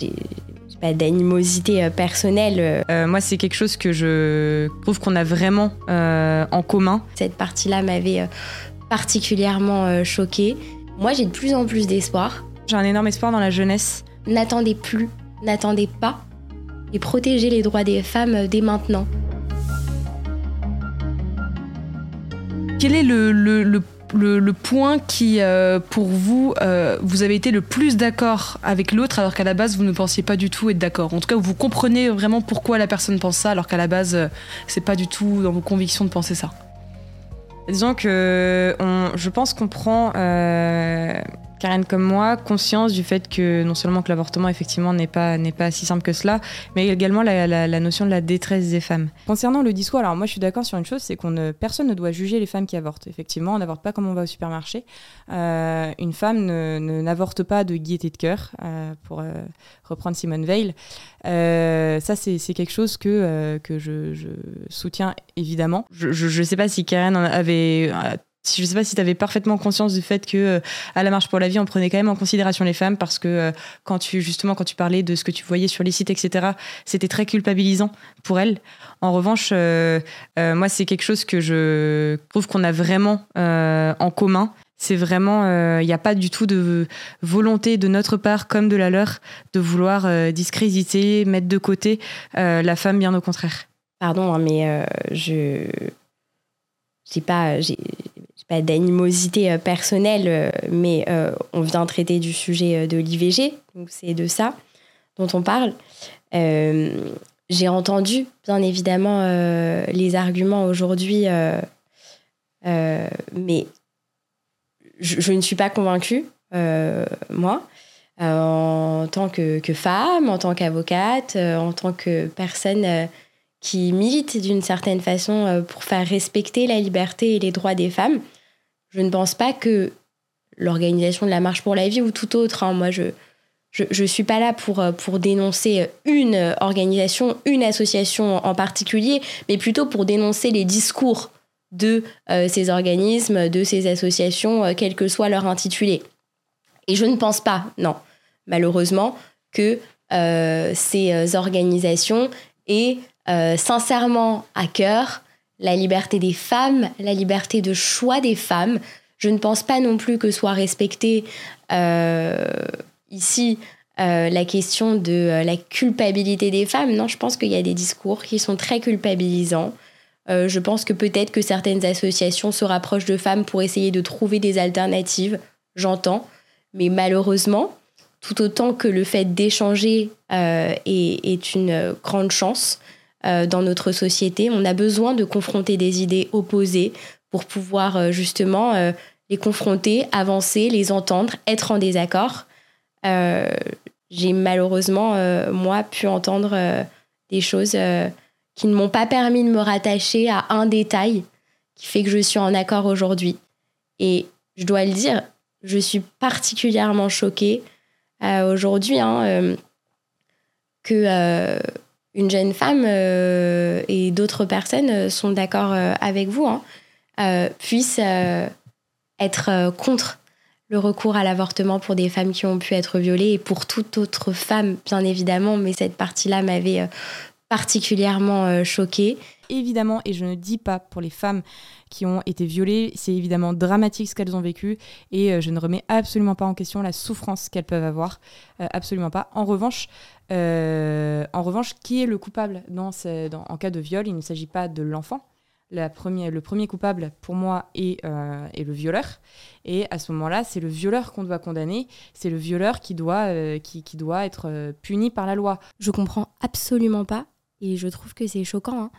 J'ai pas d'animosité euh, personnelle. Euh, moi, c'est quelque chose que je trouve qu'on a vraiment euh, en commun. Cette partie-là m'avait euh, particulièrement euh, choquée. Moi, j'ai de plus en plus d'espoir. J'ai un énorme espoir dans la jeunesse. N'attendez plus, n'attendez pas et protégez les droits des femmes euh, dès maintenant. Quel est le, le, le, le- le point qui, euh, pour vous, euh, vous avez été le plus d'accord avec l'autre alors qu'à la base, vous ne pensiez pas du tout être d'accord En tout cas, vous comprenez vraiment pourquoi la personne pense ça alors qu'à la base, euh, c'est pas du tout dans vos convictions de penser ça. Disons que on- je pense qu'on prend, euh, Karen comme moi, conscience du fait que non seulement que l'avortement effectivement n'est pas, n'est pas si simple que cela, mais également la, la- la notion de la détresse des femmes. Concernant le discours, alors moi je suis d'accord sur une chose, c'est qu'on ne, personne ne doit juger les femmes qui avortent. Effectivement, on n'avorte pas comme on va au supermarché. Euh, une femme ne, ne- n'avorte pas de gaieté de cœur, euh, pour euh, reprendre Simone Veil. Euh, ça, c'est, c'est quelque chose que, euh, que je, je soutiens évidemment. Je ne sais pas si Karen en avait. Je sais pas si tu avais parfaitement conscience du fait que euh, à la marche pour la vie, on prenait quand même en considération les femmes parce que euh, quand tu justement quand tu parlais de ce que tu voyais sur les sites, etc., c'était très culpabilisant pour elles. En revanche, euh, moi, c'est quelque chose que je trouve qu'on a vraiment en commun. C'est vraiment, il n'y a pas du tout de volonté de notre part comme de la leur de vouloir euh, discréditer, mettre de côté la femme, bien au contraire. Pardon, hein, mais euh, je j'ai pas pas d'animosité euh, personnelle, euh, mais euh, on vient traiter du sujet de l'IVG, donc c'est de ça dont on parle. J'ai entendu, bien évidemment, les arguments aujourd'hui, mais je, ne suis pas convaincue, moi, en tant que, femme, en tant qu'avocate, en tant que personne qui milite d'une certaine façon pour faire respecter la liberté et les droits des femmes. Je ne pense pas que l'organisation de la marche pour la vie ou tout autre, hein, moi je je ne suis pas là pour, euh, pour dénoncer une organisation, une association en particulier, mais plutôt pour dénoncer les discours de euh, ces organismes, de ces associations, euh, quel que soit leur intitulé. Et je ne pense pas, non, malheureusement, que euh, ces organisations aient sincèrement à cœur la liberté des femmes, la liberté de choix des femmes. Je ne pense pas non plus que soit respectée euh, ici euh, la question de euh, la culpabilité des femmes. Non, je pense qu'il y a des discours qui sont très culpabilisants. Euh, je pense que peut-être que certaines associations se rapprochent de femmes pour essayer de trouver des alternatives, j'entends. Mais malheureusement, tout autant que le fait d'échanger euh, est, est une grande chance dans notre société, on a besoin de confronter des idées opposées pour pouvoir euh, justement euh, les confronter, avancer, les entendre, être en désaccord. Euh, J'ai malheureusement, euh, moi, pu entendre euh, des choses euh, qui ne m'ont pas permis de me rattacher à un détail qui fait que je suis en accord aujourd'hui. Et je dois le dire, je suis particulièrement choquée euh, aujourd'hui hein, euh, que euh, une jeune femme euh, et d'autres personnes euh, sont d'accord euh, avec vous, hein, puissent être contre le recours à l'avortement pour des femmes qui ont pu être violées et pour toute autre femme, bien évidemment, mais cette partie-là m'avait particulièrement choquée. Évidemment, et je ne dis pas pour les femmes qui ont été violées, c'est évidemment dramatique ce qu'elles ont vécu et euh, je ne remets absolument pas en question la souffrance qu'elles peuvent avoir, euh, absolument pas. En revanche, euh, en revanche, qui est le coupable dans en cas de viol? Il ne s'agit pas de l'enfant. La première- le premier coupable, pour moi, est, est le violeur. Et à ce moment-là, c'est le violeur qu'on doit condamner. C'est le violeur qui doit, qui, qui doit être puni par la loi. Je comprends absolument pas et je trouve que c'est choquant. hein.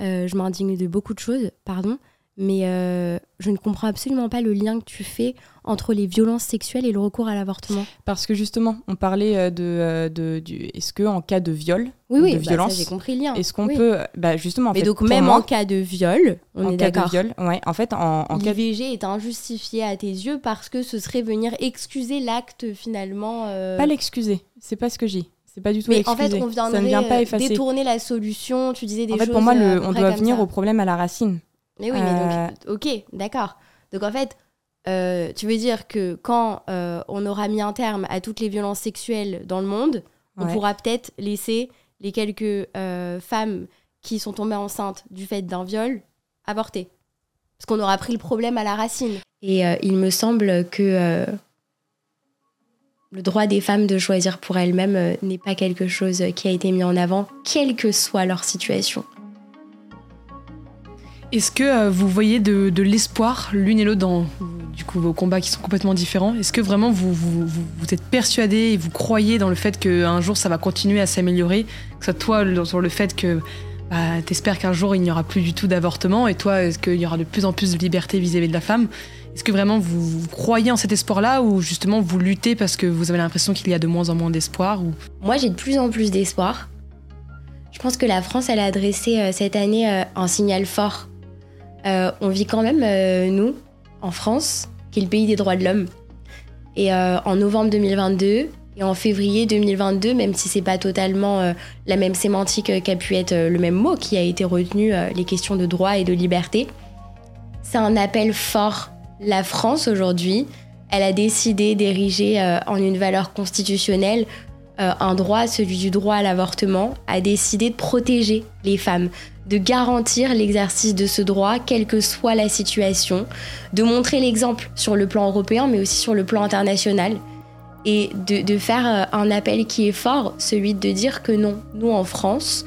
Euh, je m'indigne de beaucoup de choses, pardon, mais euh, je ne comprends absolument pas le lien que tu fais entre les violences sexuelles et le recours à l'avortement. Parce que justement, on parlait euh, de, de est-ce que en cas de viol, Oui, ou oui, de bah, violence, j'ai compris le lien. est-ce qu'on Oui. peut, bah justement, en Mais fait, donc même moi, en cas de viol, on en est cas de viol, ouais, en fait, en, en cas L'IVG est injustifié à tes yeux parce que ce serait venir excuser l'acte finalement. euh, pas l'excuser, c'est pas ce que j'ai, c'est pas du tout Mais en fait, on viendrait ça ne vient pas euh, effacer. détourner la solution. Tu disais des En fait, choses. pour moi, le- euh, on doit venir ça. au problème à la racine. Mais oui, mais donc, ok, d'accord. Donc en fait, euh, tu veux dire que quand euh, on aura mis un terme à toutes les violences sexuelles dans le monde, on pourra peut-être laisser les quelques femmes qui sont tombées enceintes du fait d'un viol avorter. Parce qu'on aura pris le problème à la racine. Et il me semble que le droit des femmes de choisir pour elles-mêmes n'est pas quelque chose qui a été mis en avant, quelle que soit leur situation. Est-ce que euh, vous voyez de, l'espoir l'une et l'autre dans du coup, vos combats qui sont complètement différents? Est-ce que vraiment vous, vous, êtes persuadé et vous croyez dans le fait qu'un jour ça va continuer à s'améliorer? Que ce soit toi sur le fait que bah, t'espères qu'un jour il n'y aura plus du tout d'avortement et toi est-ce qu'il y aura de plus en plus de liberté vis-à-vis de la femme? Est-ce que vraiment vous, croyez en cet espoir-là ou justement vous luttez parce que vous avez l'impression qu'il y a de moins en moins d'espoir. Moi j'ai de plus en plus d'espoir. Je pense que la France elle a adressé euh, cette année euh, un signal fort euh, on vit quand même, nous, en France, qui est le pays des droits de l'homme. Et en novembre 2022 et en février 2022, même si c'est pas totalement la même sémantique qu'a pu être le même mot qui a été retenu, les questions de droit et de liberté, c'est un appel fort. La France aujourd'hui, elle a décidé d'ériger en une valeur constitutionnelle un droit, celui du droit à l'avortement, a décidé de protéger les femmes, de garantir l'exercice de ce droit, quelle que soit la situation, de montrer l'exemple sur le plan européen, mais aussi sur le plan international, et de, faire euh, un appel qui est fort, celui de dire que non, nous en France,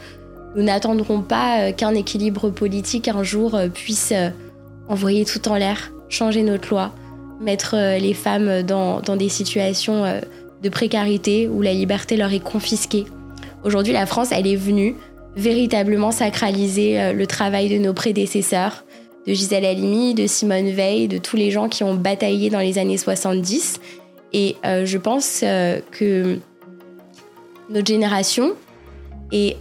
nous n'attendrons pas euh, qu'un équilibre politique un jour euh, puisse envoyer tout en l'air, changer notre loi, mettre les femmes dans, dans des situations de précarité où la liberté leur est confisquée. Aujourd'hui, la France, elle est venue véritablement sacraliser le travail de nos prédécesseurs, de Gisèle Halimi, de Simone Veil, de tous les gens qui ont bataillé dans les années 70. Et euh, je pense euh, que notre génération et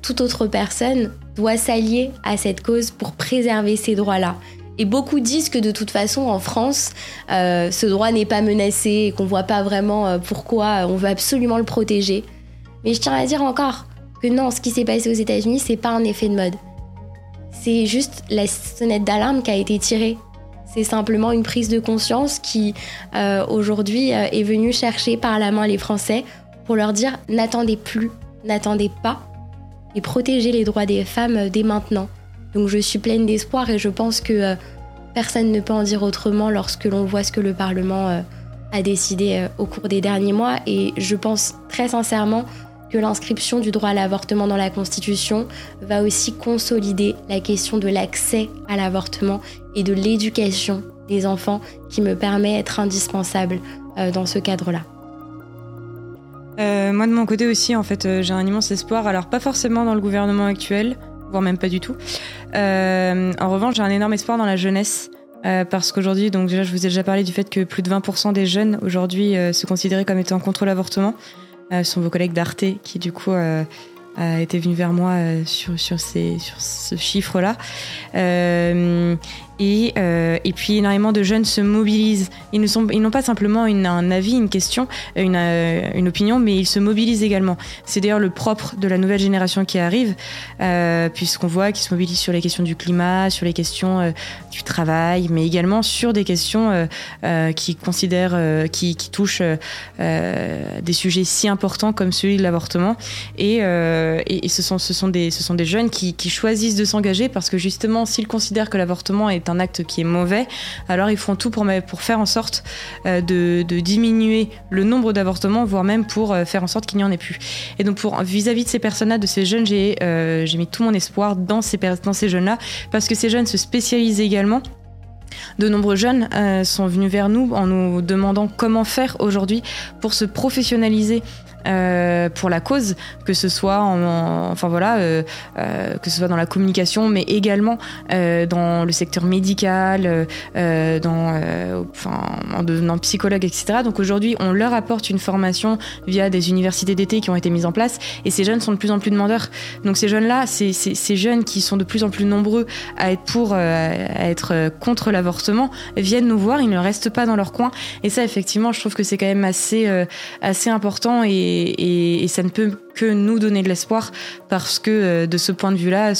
toute autre personne doit s'allier à cette cause pour préserver ces droits-là. Et beaucoup disent que de toute façon, en France, ce droit n'est pas menacé et qu'on voit pas vraiment pourquoi on veut absolument le protéger. Mais je tiens à dire encore, que non, ce qui s'est passé aux États-Unis, c'est pas un effet de mode. C'est juste la sonnette d'alarme qui a été tirée. C'est simplement une prise de conscience qui, euh, aujourd'hui, euh, est venue chercher par la main les Français pour leur dire n'attendez plus, n'attendez pas, et protégez les droits des femmes euh, dès maintenant. Donc je suis pleine d'espoir et je pense que personne ne peut en dire autrement lorsque l'on voit ce que le Parlement a décidé au cours des derniers mois. Et je pense très sincèrement que l'inscription du droit à l'avortement dans la Constitution va aussi consolider la question de l'accès à l'avortement et de l'éducation des enfants qui me permet d'être indispensable euh, dans ce cadre-là. Euh, moi de mon côté aussi, en fait, euh, j'ai un immense espoir. Alors pas forcément dans le gouvernement actuel, voire même pas du tout. en revanche, j'ai un énorme espoir dans la jeunesse. parce qu'aujourd'hui, donc déjà, je vous ai déjà parlé du fait que plus de 20% des jeunes aujourd'hui se considéraient comme étant contre l'avortement. Euh, sont vos collègues d'Arte qui du coup euh, a été venu vers moi euh, sur ce chiffre-là. Et, euh, et puis énormément de jeunes se mobilisent. Ils n'ont pas simplement un avis, une question, une, euh, une opinion, mais ils se mobilisent également. C'est d'ailleurs le propre de la nouvelle génération qui arrive, euh, puisqu'on voit qu'ils se mobilisent sur les questions du climat, sur les questions du travail, mais également sur des questions qui considèrent, qui, qui touchent des sujets si importants comme celui de l'avortement. Et, et, ce sont, ce sont des, ce sont des jeunes qui choisissent de s'engager parce que justement, s'ils considèrent que l'avortement est un acte qui est mauvais, alors ils font tout pour, pour faire en sorte euh, de, diminuer le nombre d'avortements, voire même pour euh, faire en sorte qu'il n'y en ait plus. Et donc pour vis-à-vis de ces personnes-là, de ces jeunes, j'ai euh, mis tout mon espoir dans ces, dans ces jeunes-là, parce que ces jeunes se spécialisent également de nombreux jeunes sont venus vers nous en nous demandant comment faire aujourd'hui pour se professionnaliser euh, pour la cause, que ce soit en, enfin voilà, euh, euh, que ce soit dans la communication, mais également dans le secteur médical, dans, en devenant psychologue, etc. Donc aujourd'hui, on leur apporte une formation via des universités d'été qui ont été mises en place, et ces jeunes sont de plus en plus demandeurs. Donc ces jeunes-là, ces jeunes qui sont de plus en plus nombreux à être pour, à être contre l'avortement, viennent nous voir, ils ne restent pas dans leur coin, et ça, effectivement, je trouve que c'est quand même assez, assez important et et, ça ne peut que nous donner de l'espoir parce que euh, de ce point de vue-là,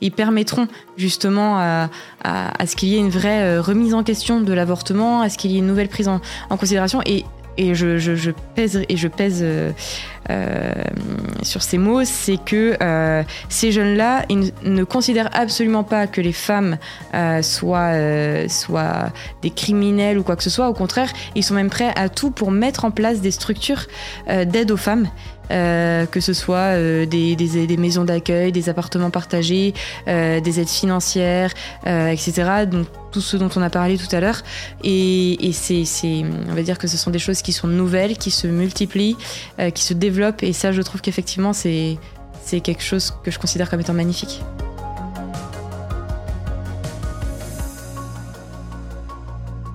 ils permettront justement à, ce qu'il y ait une vraie euh, remise en question de l'avortement, à ce qu'il y ait une nouvelle prise en, considération et, et je pèse sur ces mots, c'est que ces jeunes-là, ils ne considèrent absolument pas que les femmes soient des criminels ou quoi que ce soit. Au contraire, ils sont même prêts à tout pour mettre en place des structures d'aide aux femmes. Euh, que ce soit euh, des, maisons d'accueil, des appartements partagés, euh, des aides financières, etc. Donc tout ce dont on a parlé tout à l'heure. Et, et c'est, on va dire que ce sont des choses qui sont nouvelles, qui se multiplient, qui se développent. Et ça, je trouve qu'effectivement, c'est quelque chose que je considère comme étant magnifique.